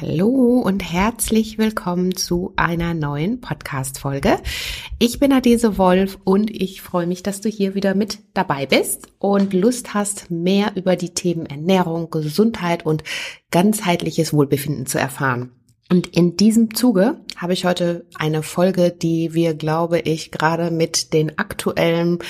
Hallo und herzlich willkommen zu einer neuen Podcast-Folge. Ich bin Adese Wolf und ich freue mich, dass du hier wieder mit dabei bist und Lust hast, mehr über die Themen Ernährung, Gesundheit und ganzheitliches Wohlbefinden zu erfahren. Und in diesem Zuge habe ich heute eine Folge, die wir, glaube ich, gerade mit den aktuellen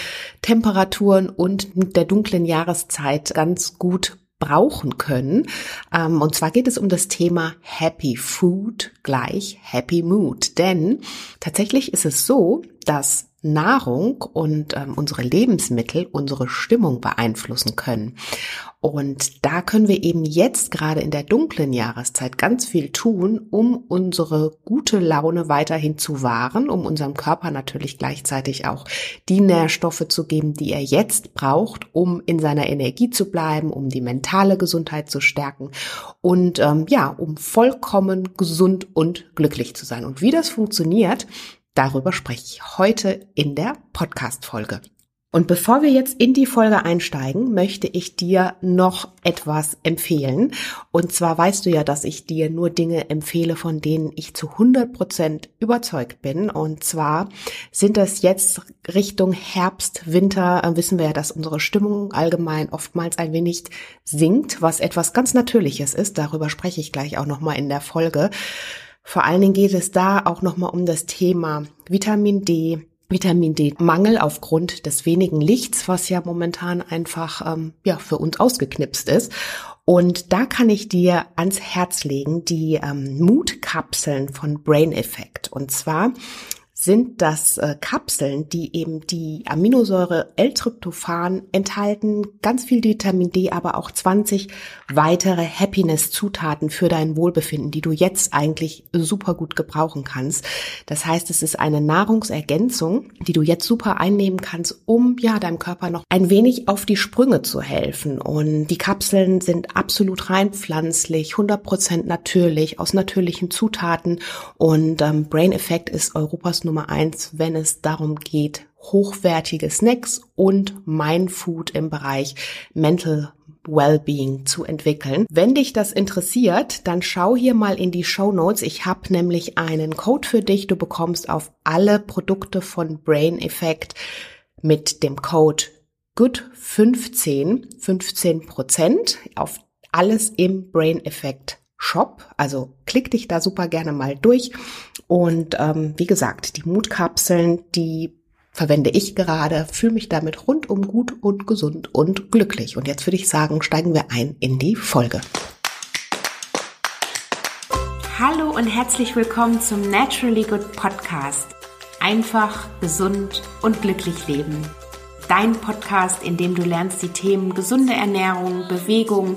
Temperaturen und mit der dunklen Jahreszeit ganz gut brauchen können. Ähm, und zwar geht es um das Thema Happy Food gleich Happy Mood. Denn tatsächlich ist es so, dass Nahrung und ähm, unsere Lebensmittel unsere Stimmung beeinflussen können. Und da können wir eben jetzt gerade in der dunklen Jahreszeit ganz viel tun, um unsere gute Laune weiterhin zu wahren, um unserem Körper natürlich gleichzeitig auch die Nährstoffe zu geben, die er jetzt braucht, um in seiner Energie zu bleiben, um die mentale Gesundheit zu stärken und ähm, ja, um vollkommen gesund und glücklich zu sein. Und wie das funktioniert, Darüber spreche ich heute in der Podcast-Folge. Und bevor wir jetzt in die Folge einsteigen, möchte ich dir noch etwas empfehlen. Und zwar weißt du ja, dass ich dir nur Dinge empfehle, von denen ich zu 100 Prozent überzeugt bin. Und zwar sind das jetzt Richtung Herbst, Winter, äh, wissen wir ja, dass unsere Stimmung allgemein oftmals ein wenig sinkt, was etwas ganz Natürliches ist. Darüber spreche ich gleich auch nochmal in der Folge. Vor allen Dingen geht es da auch nochmal um das Thema Vitamin D, Vitamin D-Mangel aufgrund des wenigen Lichts, was ja momentan einfach ähm, ja für uns ausgeknipst ist. Und da kann ich dir ans Herz legen die ähm, Mutkapseln von Brain Effect. Und zwar sind das äh, Kapseln, die eben die Aminosäure L-Tryptophan enthalten, ganz viel Vitamin D, aber auch 20 weitere Happiness-Zutaten für dein Wohlbefinden, die du jetzt eigentlich super gut gebrauchen kannst. Das heißt, es ist eine Nahrungsergänzung, die du jetzt super einnehmen kannst, um ja deinem Körper noch ein wenig auf die Sprünge zu helfen. Und die Kapseln sind absolut rein pflanzlich, 100% natürlich, aus natürlichen Zutaten und ähm, Brain Effect ist Europas Nummer eins, wenn es darum geht, hochwertige Snacks und Mindfood im Bereich Mental Wellbeing zu entwickeln. Wenn dich das interessiert, dann schau hier mal in die Show Notes. Ich habe nämlich einen Code für dich. Du bekommst auf alle Produkte von Brain Effect mit dem Code GOOD15 15 Prozent auf alles im Brain Effect Shop. Also klick dich da super gerne mal durch. Und ähm, wie gesagt, die Mutkapseln, die verwende ich gerade, fühle mich damit rundum gut und gesund und glücklich. Und jetzt würde ich sagen, steigen wir ein in die Folge. Hallo und herzlich willkommen zum Naturally Good Podcast. Einfach, gesund und glücklich leben. Dein Podcast, in dem du lernst, die Themen gesunde Ernährung, Bewegung,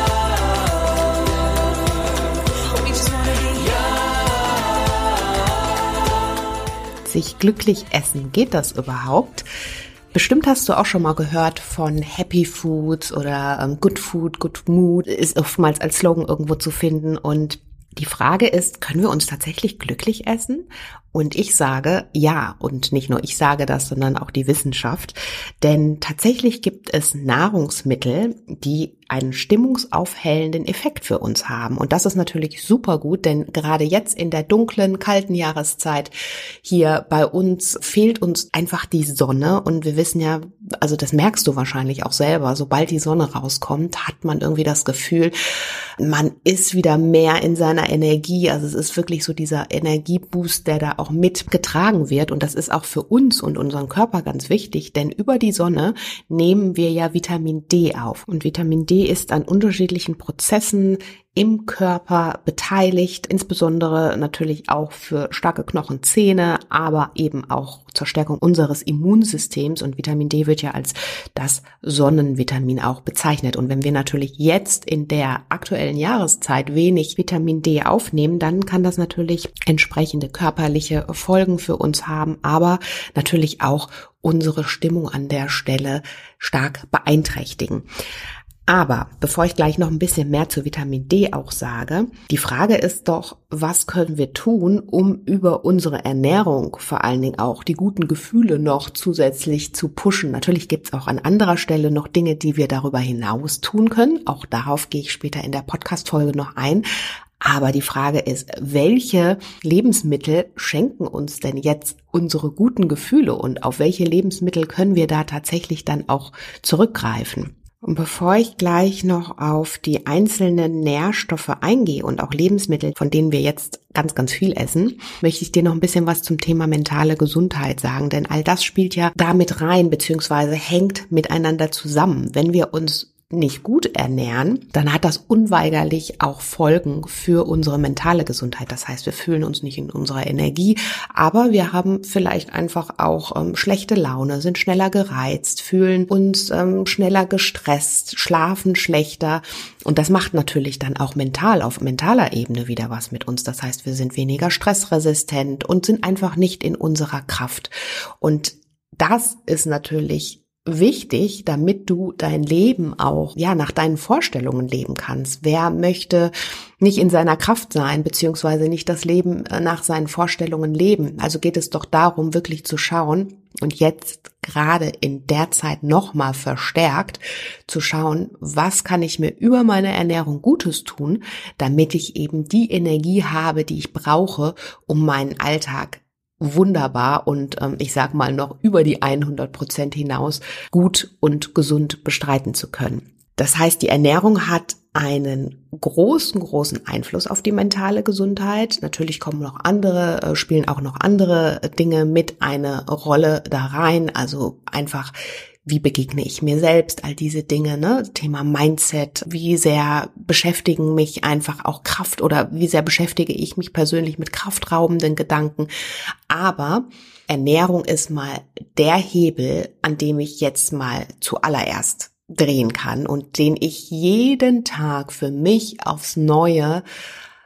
Sich glücklich essen. Geht das überhaupt? Bestimmt hast du auch schon mal gehört von Happy Foods oder ähm, Good Food, Good Mood ist oftmals als Slogan irgendwo zu finden und die Frage ist, können wir uns tatsächlich glücklich essen? Und ich sage ja, und nicht nur ich sage das, sondern auch die Wissenschaft. Denn tatsächlich gibt es Nahrungsmittel, die einen stimmungsaufhellenden Effekt für uns haben. Und das ist natürlich super gut, denn gerade jetzt in der dunklen, kalten Jahreszeit hier bei uns fehlt uns einfach die Sonne. Und wir wissen ja, also das merkst du wahrscheinlich auch selber, sobald die Sonne rauskommt, hat man irgendwie das Gefühl, man ist wieder mehr in seiner Energie. Also es ist wirklich so dieser Energieboost, der da auch mitgetragen wird. Und das ist auch für uns und unseren Körper ganz wichtig, denn über die Sonne nehmen wir ja Vitamin D auf. Und Vitamin D ist an unterschiedlichen Prozessen im Körper beteiligt, insbesondere natürlich auch für starke Knochenzähne, aber eben auch zur Stärkung unseres Immunsystems und Vitamin D wird ja als das Sonnenvitamin auch bezeichnet. Und wenn wir natürlich jetzt in der aktuellen Jahreszeit wenig Vitamin D aufnehmen, dann kann das natürlich entsprechende körperliche Folgen für uns haben, aber natürlich auch unsere Stimmung an der Stelle stark beeinträchtigen. Aber bevor ich gleich noch ein bisschen mehr zu Vitamin D auch sage, die Frage ist doch, was können wir tun, um über unsere Ernährung vor allen Dingen auch die guten Gefühle noch zusätzlich zu pushen. Natürlich gibt es auch an anderer Stelle noch Dinge, die wir darüber hinaus tun können. Auch darauf gehe ich später in der Podcast-Folge noch ein. Aber die Frage ist, welche Lebensmittel schenken uns denn jetzt unsere guten Gefühle und auf welche Lebensmittel können wir da tatsächlich dann auch zurückgreifen? Und bevor ich gleich noch auf die einzelnen Nährstoffe eingehe und auch Lebensmittel, von denen wir jetzt ganz, ganz viel essen, möchte ich dir noch ein bisschen was zum Thema mentale Gesundheit sagen, denn all das spielt ja damit rein, beziehungsweise hängt miteinander zusammen. Wenn wir uns nicht gut ernähren, dann hat das unweigerlich auch Folgen für unsere mentale Gesundheit. Das heißt, wir fühlen uns nicht in unserer Energie, aber wir haben vielleicht einfach auch ähm, schlechte Laune, sind schneller gereizt, fühlen uns ähm, schneller gestresst, schlafen schlechter. Und das macht natürlich dann auch mental auf mentaler Ebene wieder was mit uns. Das heißt, wir sind weniger stressresistent und sind einfach nicht in unserer Kraft. Und das ist natürlich wichtig, damit du dein Leben auch, ja, nach deinen Vorstellungen leben kannst. Wer möchte nicht in seiner Kraft sein, beziehungsweise nicht das Leben äh, nach seinen Vorstellungen leben? Also geht es doch darum, wirklich zu schauen und jetzt gerade in der Zeit nochmal verstärkt zu schauen, was kann ich mir über meine Ernährung Gutes tun, damit ich eben die Energie habe, die ich brauche, um meinen Alltag wunderbar und ähm, ich sag mal noch über die 100 Prozent hinaus gut und gesund bestreiten zu können. Das heißt, die Ernährung hat einen großen, großen Einfluss auf die mentale Gesundheit. Natürlich kommen noch andere, äh, spielen auch noch andere Dinge mit eine Rolle da rein. Also einfach wie begegne ich mir selbst, all diese Dinge, ne? Thema Mindset, wie sehr beschäftigen mich einfach auch Kraft oder wie sehr beschäftige ich mich persönlich mit kraftraubenden Gedanken. Aber Ernährung ist mal der Hebel, an dem ich jetzt mal zuallererst drehen kann und den ich jeden Tag für mich aufs Neue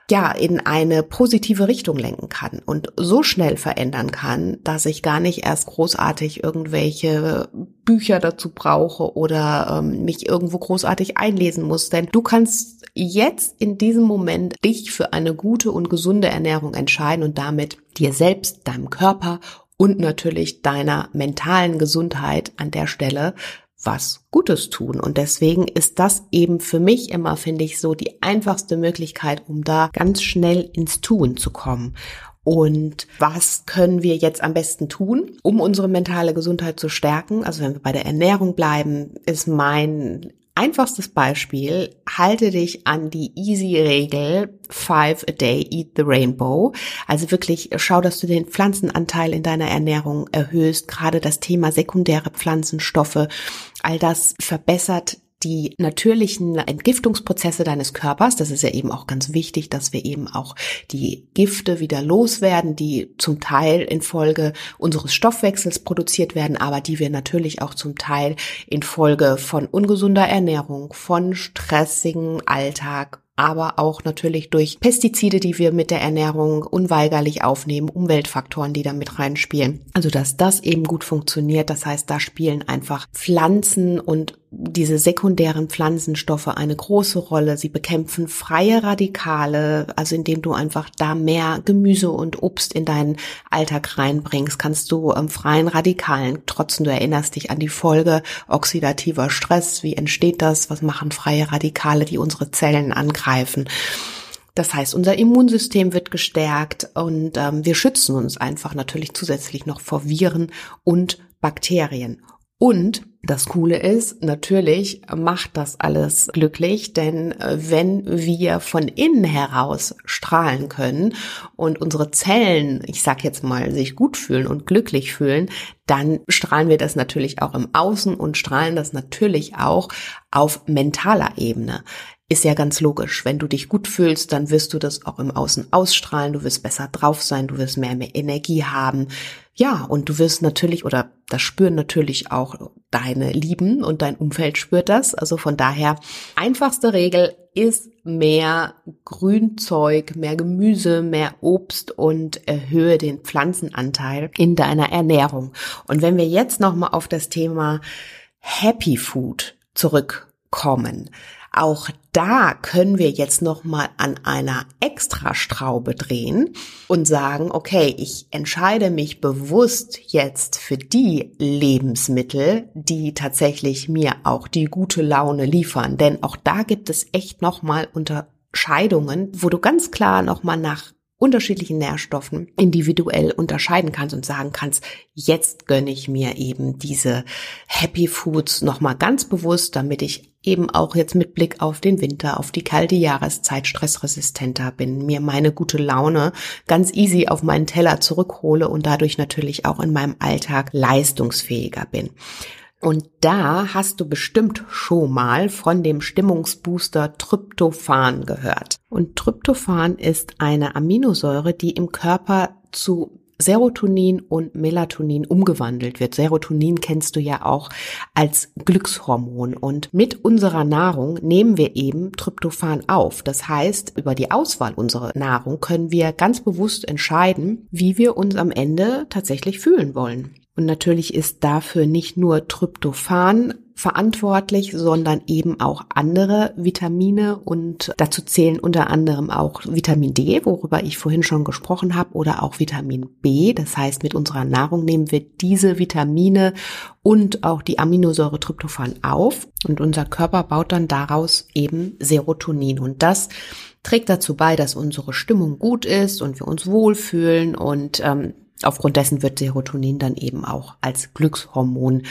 ja, in eine positive Richtung lenken kann und so schnell verändern kann, dass ich gar nicht erst großartig irgendwelche Bücher dazu brauche oder ähm, mich irgendwo großartig einlesen muss. Denn du kannst jetzt in diesem Moment dich für eine gute und gesunde Ernährung entscheiden und damit dir selbst, deinem Körper und natürlich deiner mentalen Gesundheit an der Stelle was Gutes tun. Und deswegen ist das eben für mich immer, finde ich, so die einfachste Möglichkeit, um da ganz schnell ins Tun zu kommen. Und was können wir jetzt am besten tun, um unsere mentale Gesundheit zu stärken? Also wenn wir bei der Ernährung bleiben, ist mein Einfachstes Beispiel, halte dich an die Easy-Regel Five a Day Eat the Rainbow. Also wirklich schau, dass du den Pflanzenanteil in deiner Ernährung erhöhst. Gerade das Thema sekundäre Pflanzenstoffe, all das verbessert die natürlichen Entgiftungsprozesse deines Körpers. Das ist ja eben auch ganz wichtig, dass wir eben auch die Gifte wieder loswerden, die zum Teil infolge unseres Stoffwechsels produziert werden, aber die wir natürlich auch zum Teil infolge von ungesunder Ernährung, von stressigem Alltag aber auch natürlich durch Pestizide, die wir mit der Ernährung unweigerlich aufnehmen, Umweltfaktoren, die da mit reinspielen. Also dass das eben gut funktioniert. Das heißt, da spielen einfach Pflanzen und diese sekundären Pflanzenstoffe eine große Rolle. Sie bekämpfen freie Radikale, also indem du einfach da mehr Gemüse und Obst in deinen Alltag reinbringst, kannst du ähm, freien Radikalen trotzen. Du erinnerst dich an die Folge oxidativer Stress. Wie entsteht das? Was machen freie Radikale, die unsere Zellen angreifen? Das heißt, unser Immunsystem wird gestärkt und ähm, wir schützen uns einfach natürlich zusätzlich noch vor Viren und Bakterien. Und das Coole ist, natürlich macht das alles glücklich, denn äh, wenn wir von innen heraus strahlen können und unsere Zellen, ich sag jetzt mal, sich gut fühlen und glücklich fühlen, dann strahlen wir das natürlich auch im Außen und strahlen das natürlich auch auf mentaler Ebene. Ist ja ganz logisch. Wenn du dich gut fühlst, dann wirst du das auch im Außen ausstrahlen, du wirst besser drauf sein, du wirst mehr, mehr Energie haben. Ja, und du wirst natürlich, oder das spüren natürlich auch deine Lieben und dein Umfeld spürt das. Also von daher, einfachste Regel ist mehr Grünzeug, mehr Gemüse, mehr Obst und erhöhe den Pflanzenanteil in deiner Ernährung. Und wenn wir jetzt nochmal auf das Thema Happy Food zurückkommen, auch da können wir jetzt noch mal an einer Extrastraube drehen und sagen, okay, ich entscheide mich bewusst jetzt für die Lebensmittel, die tatsächlich mir auch die gute Laune liefern, denn auch da gibt es echt noch mal Unterscheidungen, wo du ganz klar noch mal nach unterschiedlichen Nährstoffen individuell unterscheiden kannst und sagen kannst, jetzt gönne ich mir eben diese Happy Foods nochmal ganz bewusst, damit ich eben auch jetzt mit Blick auf den Winter, auf die kalte Jahreszeit stressresistenter bin, mir meine gute Laune ganz easy auf meinen Teller zurückhole und dadurch natürlich auch in meinem Alltag leistungsfähiger bin. Und da hast du bestimmt schon mal von dem Stimmungsbooster Tryptophan gehört. Und Tryptophan ist eine Aminosäure, die im Körper zu Serotonin und Melatonin umgewandelt wird. Serotonin kennst du ja auch als Glückshormon und mit unserer Nahrung nehmen wir eben Tryptophan auf. Das heißt, über die Auswahl unserer Nahrung können wir ganz bewusst entscheiden, wie wir uns am Ende tatsächlich fühlen wollen. Und natürlich ist dafür nicht nur Tryptophan verantwortlich, sondern eben auch andere Vitamine. Und dazu zählen unter anderem auch Vitamin D, worüber ich vorhin schon gesprochen habe, oder auch Vitamin B. Das heißt, mit unserer Nahrung nehmen wir diese Vitamine und auch die Aminosäure Tryptophan auf. Und unser Körper baut dann daraus eben Serotonin. Und das trägt dazu bei, dass unsere Stimmung gut ist und wir uns wohlfühlen. Und ähm, Aufgrund dessen wird Serotonin dann eben auch als Glückshormon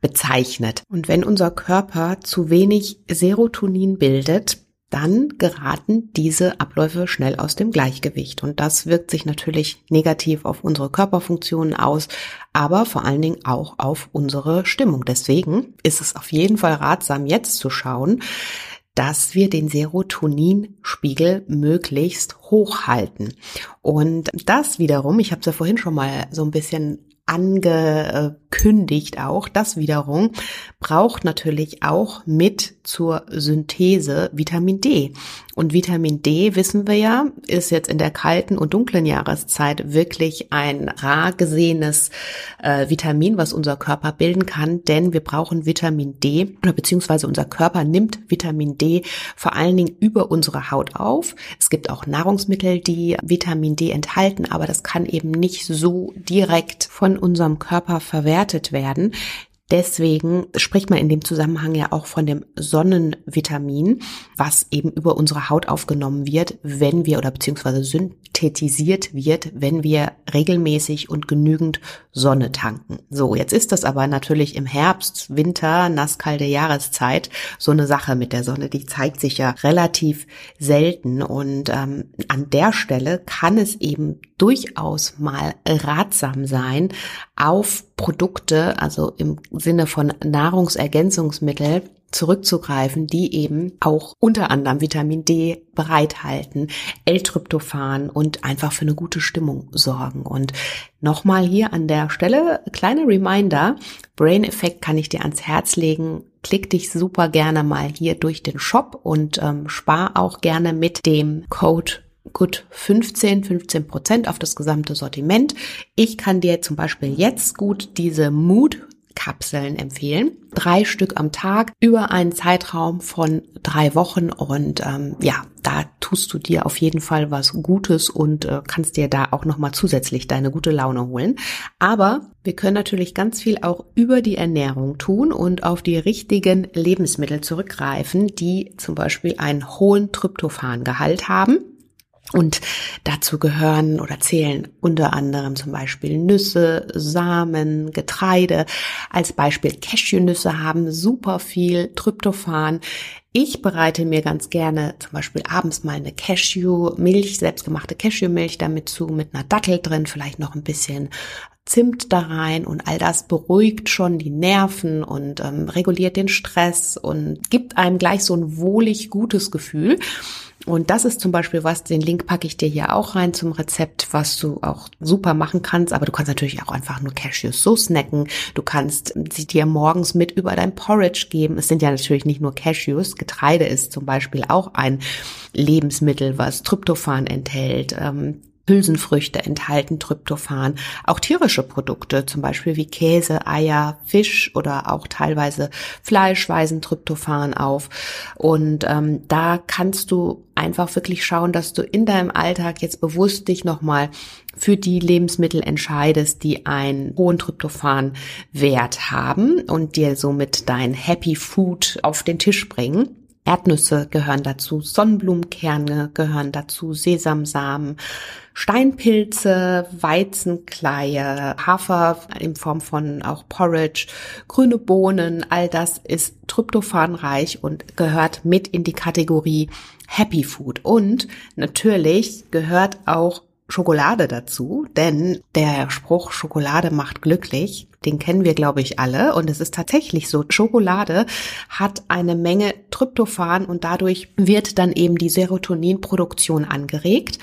bezeichnet. Und wenn unser Körper zu wenig Serotonin bildet, dann geraten diese Abläufe schnell aus dem Gleichgewicht. Und das wirkt sich natürlich negativ auf unsere Körperfunktionen aus, aber vor allen Dingen auch auf unsere Stimmung. Deswegen ist es auf jeden Fall ratsam, jetzt zu schauen, dass wir den Serotoninspiegel möglichst hochhalten. Und das wiederum, ich habe es ja vorhin schon mal so ein bisschen angekündigt auch, das wiederum braucht natürlich auch mit zur Synthese Vitamin D. Und Vitamin D, wissen wir ja, ist jetzt in der kalten und dunklen Jahreszeit wirklich ein rar gesehenes äh, Vitamin, was unser Körper bilden kann, denn wir brauchen Vitamin D oder beziehungsweise unser Körper nimmt Vitamin D vor allen Dingen über unsere Haut auf. Es gibt auch Nahrungsmittel, die Vitamin D enthalten, aber das kann eben nicht so direkt von unserem Körper verwertet werden. Deswegen spricht man in dem Zusammenhang ja auch von dem Sonnenvitamin, was eben über unsere Haut aufgenommen wird, wenn wir oder beziehungsweise synthetisiert wird, wenn wir regelmäßig und genügend Sonne tanken. So, jetzt ist das aber natürlich im Herbst, Winter, nasskalte Jahreszeit so eine Sache mit der Sonne. Die zeigt sich ja relativ selten und ähm, an der Stelle kann es eben durchaus mal ratsam sein, auf Produkte, also im Sinne von Nahrungsergänzungsmittel, zurückzugreifen, die eben auch unter anderem Vitamin D bereithalten, L-Tryptophan und einfach für eine gute Stimmung sorgen. Und nochmal hier an der Stelle, kleine Reminder, Brain Effect kann ich dir ans Herz legen. Klick dich super gerne mal hier durch den Shop und ähm, spar auch gerne mit dem Code gut 15, 15 Prozent auf das gesamte Sortiment. Ich kann dir zum Beispiel jetzt gut diese Mood Kapseln empfehlen. Drei Stück am Tag über einen Zeitraum von drei Wochen und ähm, ja, da tust du dir auf jeden Fall was Gutes und äh, kannst dir da auch nochmal zusätzlich deine gute Laune holen. Aber wir können natürlich ganz viel auch über die Ernährung tun und auf die richtigen Lebensmittel zurückgreifen, die zum Beispiel einen hohen Tryptophangehalt haben und dazu gehören oder zählen unter anderem zum Beispiel Nüsse, Samen, Getreide. Als Beispiel Cashewnüsse haben super viel Tryptophan. Ich bereite mir ganz gerne zum Beispiel abends mal eine Cashewmilch, selbstgemachte Cashewmilch damit zu, mit einer Dattel drin, vielleicht noch ein bisschen Zimt da rein und all das beruhigt schon die Nerven und ähm, reguliert den Stress und gibt einem gleich so ein wohlig gutes Gefühl. Und das ist zum Beispiel was, den Link packe ich dir hier auch rein zum Rezept, was du auch super machen kannst. Aber du kannst natürlich auch einfach nur Cashews so snacken. Du kannst sie dir morgens mit über dein Porridge geben. Es sind ja natürlich nicht nur Cashews. Getreide ist zum Beispiel auch ein Lebensmittel, was Tryptophan enthält. Ähm, Hülsenfrüchte enthalten Tryptophan. Auch tierische Produkte, zum Beispiel wie Käse, Eier, Fisch oder auch teilweise Fleisch weisen Tryptophan auf. Und ähm, da kannst du einfach wirklich schauen, dass du in deinem Alltag jetzt bewusst dich nochmal für die Lebensmittel entscheidest, die einen hohen Tryptophan-Wert haben und dir somit dein Happy Food auf den Tisch bringen. Erdnüsse gehören dazu, Sonnenblumenkerne gehören dazu, Sesamsamen, Steinpilze, Weizenkleie, Hafer in Form von auch Porridge, grüne Bohnen, all das ist tryptophanreich und gehört mit in die Kategorie Happy Food. Und natürlich gehört auch Schokolade dazu, denn der Spruch Schokolade macht glücklich, den kennen wir, glaube ich, alle. Und es ist tatsächlich so, Schokolade hat eine Menge Tryptophan und dadurch wird dann eben die Serotoninproduktion angeregt.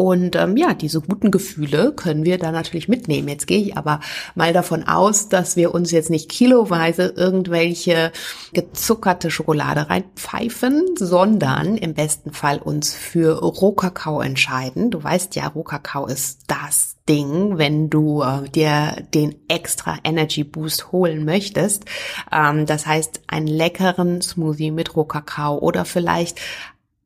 Und ähm, ja, diese guten Gefühle können wir da natürlich mitnehmen. Jetzt gehe ich aber mal davon aus, dass wir uns jetzt nicht kiloweise irgendwelche gezuckerte Schokolade reinpfeifen, sondern im besten Fall uns für Rohkakao entscheiden. Du weißt ja, Rohkakao ist das Ding, wenn du äh, dir den extra Energy Boost holen möchtest. Ähm, das heißt, einen leckeren Smoothie mit Rohkakao oder vielleicht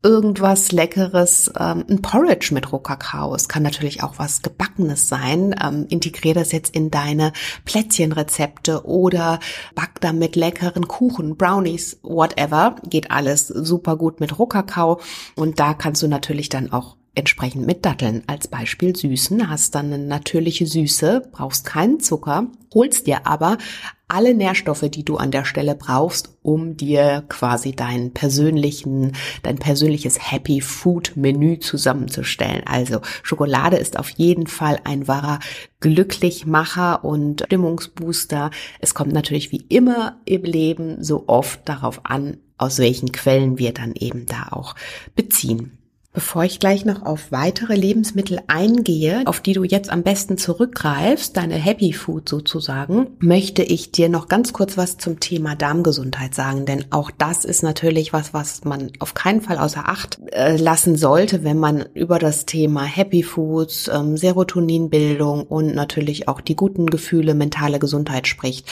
irgendwas Leckeres, ähm, ein Porridge mit Rohkakao. Es kann natürlich auch was Gebackenes sein. Ähm, integriere das jetzt in deine Plätzchenrezepte oder back damit leckeren Kuchen, Brownies, whatever. Geht alles super gut mit Rohkakao. Und da kannst du natürlich dann auch entsprechend mit Datteln als Beispiel süßen, hast dann eine natürliche Süße, brauchst keinen Zucker, holst dir aber alle Nährstoffe, die du an der Stelle brauchst, um dir quasi deinen persönlichen, dein persönliches Happy Food Menü zusammenzustellen. Also Schokolade ist auf jeden Fall ein wahrer Glücklichmacher und Stimmungsbooster. Es kommt natürlich wie immer im Leben so oft darauf an, aus welchen Quellen wir dann eben da auch beziehen. Bevor ich gleich noch auf weitere Lebensmittel eingehe, auf die du jetzt am besten zurückgreifst, deine Happy Food sozusagen, möchte ich dir noch ganz kurz was zum Thema Darmgesundheit sagen, denn auch das ist natürlich was, was man auf keinen Fall außer Acht äh, lassen sollte, wenn man über das Thema Happy Foods, ähm, Serotoninbildung und natürlich auch die guten Gefühle, mentale Gesundheit spricht.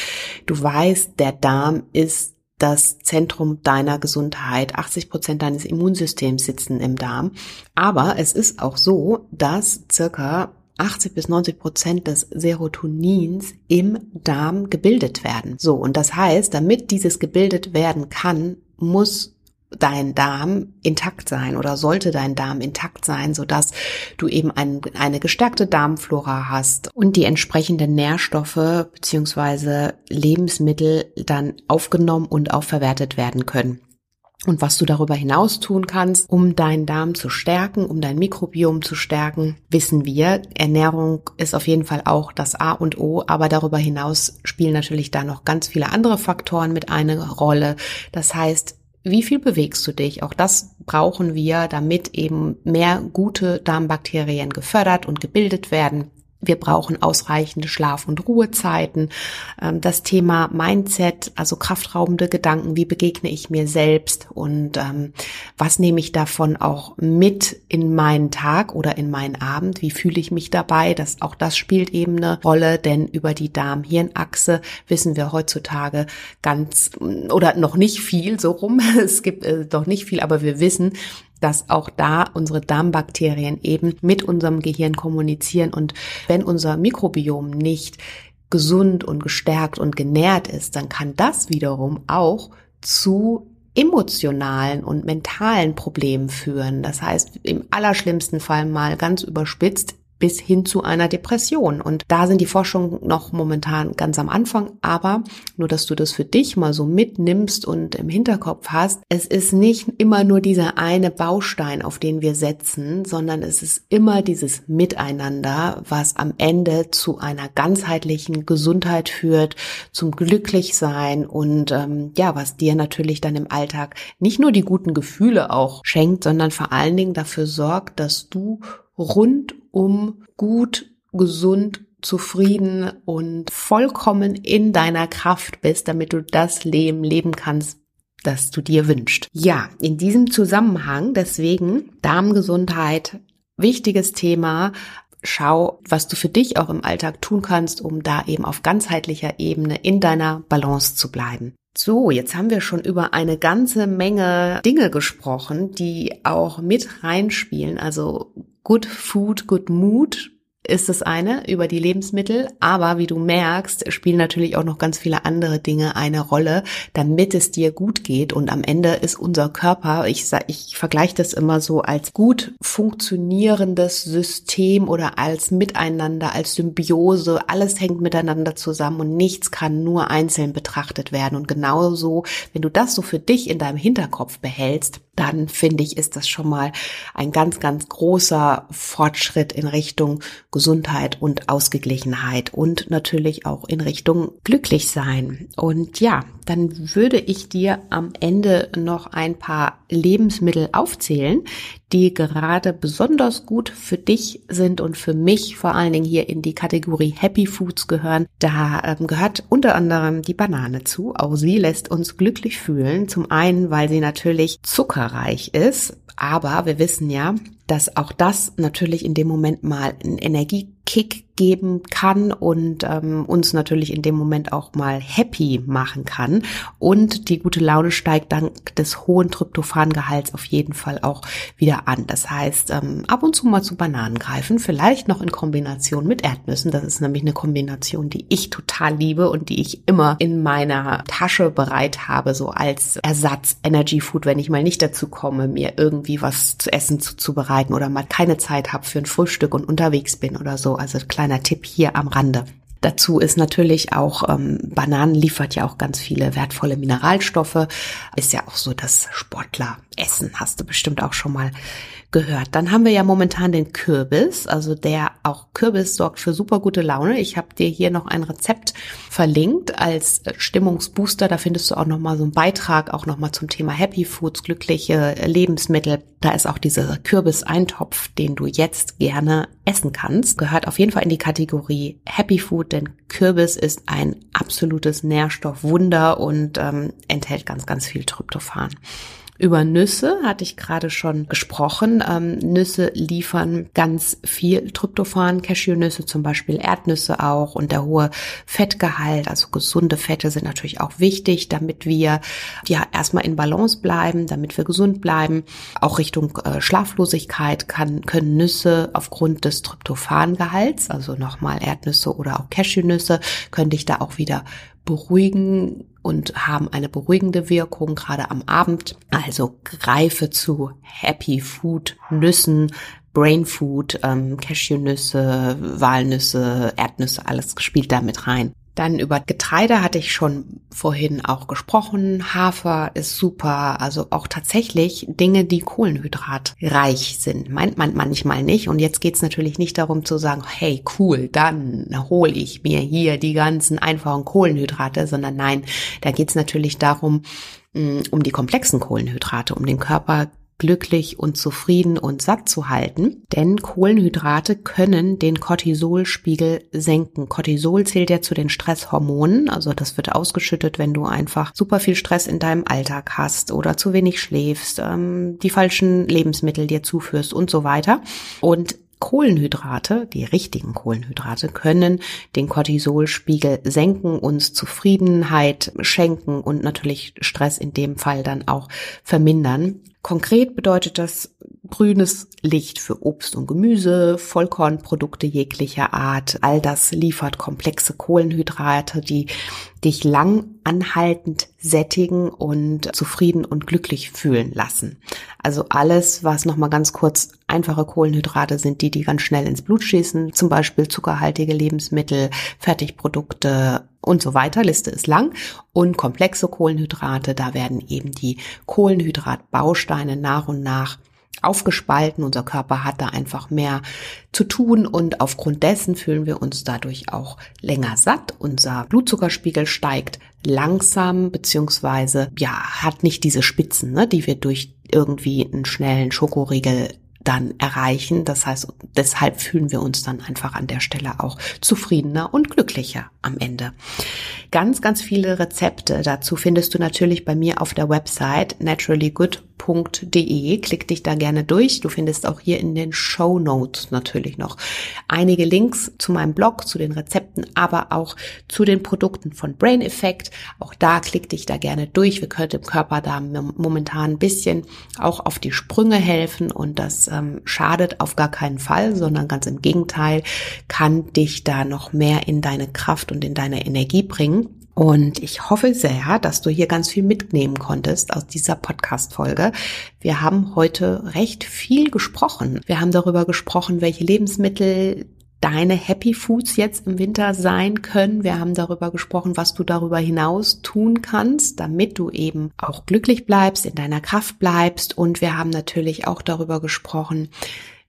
Du weißt, der Darm ist das Zentrum deiner Gesundheit. 80 Prozent deines Immunsystems sitzen im Darm. Aber es ist auch so, dass circa 80 bis 90 Prozent des Serotonins im Darm gebildet werden. So, und das heißt, damit dieses gebildet werden kann, muss dein Darm intakt sein oder sollte dein Darm intakt sein, so dass du eben ein, eine gestärkte Darmflora hast und die entsprechenden Nährstoffe beziehungsweise Lebensmittel dann aufgenommen und auch verwertet werden können. Und was du darüber hinaus tun kannst, um deinen Darm zu stärken, um dein Mikrobiom zu stärken, wissen wir. Ernährung ist auf jeden Fall auch das A und O, aber darüber hinaus spielen natürlich da noch ganz viele andere Faktoren mit eine Rolle. Das heißt, wie viel bewegst du dich? Auch das brauchen wir, damit eben mehr gute Darmbakterien gefördert und gebildet werden. Wir brauchen ausreichende Schlaf- und Ruhezeiten. Ähm, das Thema Mindset, also kraftraubende Gedanken, wie begegne ich mir selbst und ähm, was nehme ich davon auch mit in meinen Tag oder in meinen Abend? Wie fühle ich mich dabei? Das, auch das spielt eben eine Rolle, denn über die Darm-Hirn-Achse wissen wir heutzutage ganz oder noch nicht viel so rum. Es gibt äh, doch nicht viel, aber wir wissen, dass auch da unsere Darmbakterien eben mit unserem Gehirn kommunizieren und wenn unser Mikrobiom nicht gesund und gestärkt und genährt ist, dann kann das wiederum auch zu emotionalen und mentalen Problemen führen. Das heißt, im allerschlimmsten Fall mal ganz überspitzt, bis hin zu einer Depression. Und da sind die Forschungen noch momentan ganz am Anfang, aber nur, dass du das für dich mal so mitnimmst und im Hinterkopf hast, es ist nicht immer nur dieser eine Baustein, auf den wir setzen, sondern es ist immer dieses Miteinander, was am Ende zu einer ganzheitlichen Gesundheit führt, zum Glücklichsein und ähm, ja, was dir natürlich dann im Alltag nicht nur die guten Gefühle auch schenkt, sondern vor allen Dingen dafür sorgt, dass du rundum gut, gesund, zufrieden und vollkommen in deiner Kraft bist, damit du das Leben leben kannst, das du dir wünschst. Ja, in diesem Zusammenhang, deswegen Darmgesundheit, wichtiges Thema. Schau, was du für dich auch im Alltag tun kannst, um da eben auf ganzheitlicher Ebene in deiner Balance zu bleiben. So, jetzt haben wir schon über eine ganze Menge Dinge gesprochen, die auch mit reinspielen. Also Good Food, Good Mood ist das eine über die Lebensmittel, aber wie du merkst, spielen natürlich auch noch ganz viele andere Dinge eine Rolle, damit es dir gut geht. Und am Ende ist unser Körper, ich sag, ich vergleiche das immer so als gut funktionierendes System oder als Miteinander, als Symbiose, alles hängt miteinander zusammen und nichts kann nur einzeln betrachtet werden. Und genauso, wenn du das so für dich in deinem Hinterkopf behältst, dann finde ich, ist das schon mal ein ganz, ganz großer Fortschritt in Richtung Gesundheit und Ausgeglichenheit und natürlich auch in Richtung glücklich sein. Und ja, dann würde ich dir am Ende noch ein paar Lebensmittel aufzählen, die gerade besonders gut für dich sind und für mich vor allen Dingen hier in die Kategorie Happy Foods gehören. Da ähm, gehört unter anderem die Banane zu. Auch sie lässt uns glücklich fühlen. Zum einen, weil sie natürlich zuckerreich ist, aber wir wissen ja, dass auch das natürlich in dem Moment mal einen Energiekick geben kann und ähm, uns natürlich in dem Moment auch mal happy machen kann. Und die gute Laune steigt dank des hohen Tryptophangehalts auf jeden Fall auch wieder an. Das heißt, ähm, ab und zu mal zu Bananen greifen, vielleicht noch in Kombination mit Erdnüssen. Das ist nämlich eine Kombination, die ich total liebe und die ich immer in meiner Tasche bereit habe, so als Ersatz Energy Food, wenn ich mal nicht dazu komme, mir irgendwie was zu essen zuzubereiten oder mal keine Zeit habe für ein Frühstück und unterwegs bin oder so. Also kleiner Tipp hier am Rande. Dazu ist natürlich auch, ähm, Bananen liefert ja auch ganz viele wertvolle Mineralstoffe. Ist ja auch so das Sportler essen, hast du bestimmt auch schon mal gehört. Dann haben wir ja momentan den Kürbis, also der auch Kürbis sorgt für super gute Laune. Ich habe dir hier noch ein Rezept verlinkt als Stimmungsbooster. Da findest du auch noch mal so einen Beitrag auch noch mal zum Thema Happy Foods, glückliche Lebensmittel. Da ist auch dieser Kürbis-Eintopf, den du jetzt gerne essen kannst. Gehört auf jeden Fall in die Kategorie Happy Food, denn Kürbis ist ein absolutes Nährstoffwunder und ähm, enthält ganz, ganz viel Tryptophan. Über Nüsse hatte ich gerade schon gesprochen. Ähm, Nüsse liefern ganz viel Tryptophan, Cashewnüsse zum Beispiel, Erdnüsse auch und der hohe Fettgehalt, also gesunde Fette sind natürlich auch wichtig, damit wir ja erstmal in Balance bleiben, damit wir gesund bleiben. Auch Richtung äh, Schlaflosigkeit kann, können Nüsse aufgrund des Tryptophangehalts, also nochmal Erdnüsse oder auch Cashewnüsse, können dich da auch wieder beruhigen und haben eine beruhigende Wirkung, gerade am Abend. Also greife zu Happy Food, Nüssen, Brain Food, ähm, Cashewnüsse, Walnüsse, Erdnüsse, alles spielt da mit rein. Dann über Getreide hatte ich schon vorhin auch gesprochen. Hafer ist super. Also auch tatsächlich Dinge, die kohlenhydratreich sind. Meint man manchmal nicht. Und jetzt geht's natürlich nicht darum zu sagen, hey, cool, dann hole ich mir hier die ganzen einfachen Kohlenhydrate, sondern nein, da geht's natürlich darum, mm, um die komplexen Kohlenhydrate, um den Körper glücklich und zufrieden und satt zu halten, denn Kohlenhydrate können den Cortisolspiegel senken. Cortisol zählt ja zu den Stresshormonen, also das wird ausgeschüttet, wenn du einfach super viel Stress in deinem Alltag hast oder zu wenig schläfst, ähm, die falschen Lebensmittel dir zuführst und so weiter. Und Kohlenhydrate, die richtigen Kohlenhydrate, können den Cortisolspiegel senken, uns Zufriedenheit schenken und natürlich Stress in dem Fall dann auch vermindern. Konkret bedeutet das grünes Licht für Obst und Gemüse, Vollkornprodukte jeglicher Art. All das liefert komplexe Kohlenhydrate, die dich lang anhaltend sättigen und zufrieden und glücklich fühlen lassen. Also alles, was nochmal ganz kurz einfache Kohlenhydrate sind, die, die ganz schnell ins Blut schießen, zum Beispiel zuckerhaltige Lebensmittel, Fertigprodukte und so weiter. Liste ist lang. Und komplexe Kohlenhydrate, da werden eben die Kohlenhydratbausteine nach und nach aufgespalten. Unser Körper hat da einfach mehr zu tun und aufgrund dessen fühlen wir uns dadurch auch länger satt. Unser Blutzuckerspiegel steigt langsam beziehungsweise ja hat nicht diese Spitzen, ne, die wir durch irgendwie einen schnellen Schokoriegel dann erreichen. Das heißt, deshalb fühlen wir uns dann einfach an der Stelle auch zufriedener und glücklicher am Ende. Ganz, ganz viele Rezepte dazu findest du natürlich bei mir auf der Website naturallygood.de. Klick dich da gerne durch. Du findest auch hier in den Show Notes natürlich noch einige Links zu meinem Blog, zu den Rezepten, aber auch zu den Produkten von Brain Effect. Auch da klick dich da gerne durch. Wir können dem Körper da momentan ein bisschen auch auf die Sprünge helfen und das ähm, schadet auf gar keinen Fall, sondern ganz im Gegenteil kann dich da noch mehr in deine Kraft und in deine Energie bringen. Und ich hoffe sehr, dass du hier ganz viel mitnehmen konntest aus dieser Podcast-Folge. Wir haben heute recht viel gesprochen. Wir haben darüber gesprochen, welche Lebensmittel deine Happy Foods jetzt im Winter sein können. Wir haben darüber gesprochen, was du darüber hinaus tun kannst, damit du eben auch glücklich bleibst, in deiner Kraft bleibst. Und wir haben natürlich auch darüber gesprochen,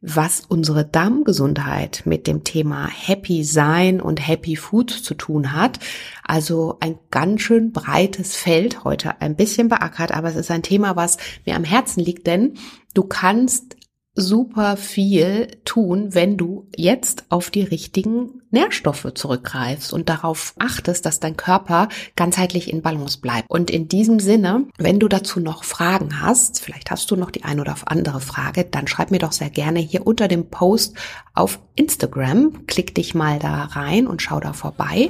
was unsere Darmgesundheit mit dem Thema Happy Sein und Happy Food zu tun hat. Also ein ganz schön breites Feld heute ein bisschen beackert, aber es ist ein Thema, was mir am Herzen liegt, denn du kannst super viel tun, wenn du jetzt auf die richtigen Nährstoffe zurückgreifst und darauf achtest, dass dein Körper ganzheitlich in Balance bleibt. Und in diesem Sinne, wenn du dazu noch Fragen hast, vielleicht hast du noch die ein oder andere Frage, dann schreib mir doch sehr gerne hier unter dem Post auf Instagram. Klick dich mal da rein und schau da vorbei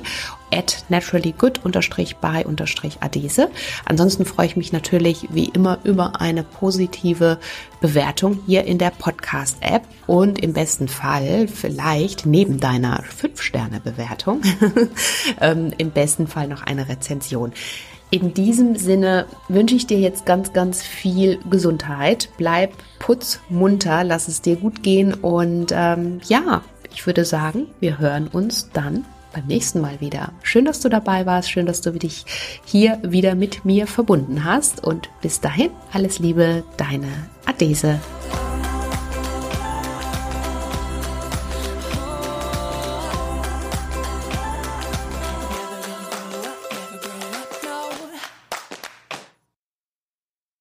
at naturallygood-by-adese. Ansonsten freue ich mich natürlich wie immer über eine positive Bewertung hier in der Podcast-App und im besten Fall vielleicht neben deiner 5-Sterne-Bewertung ähm, im besten Fall noch eine Rezension. In diesem Sinne wünsche ich dir jetzt ganz, ganz viel Gesundheit. Bleib putzmunter, lass es dir gut gehen und ähm, ja, ich würde sagen, wir hören uns dann beim nächsten Mal wieder. Schön, dass du dabei warst, schön, dass du dich hier wieder mit mir verbunden hast und bis dahin alles Liebe, deine Adese.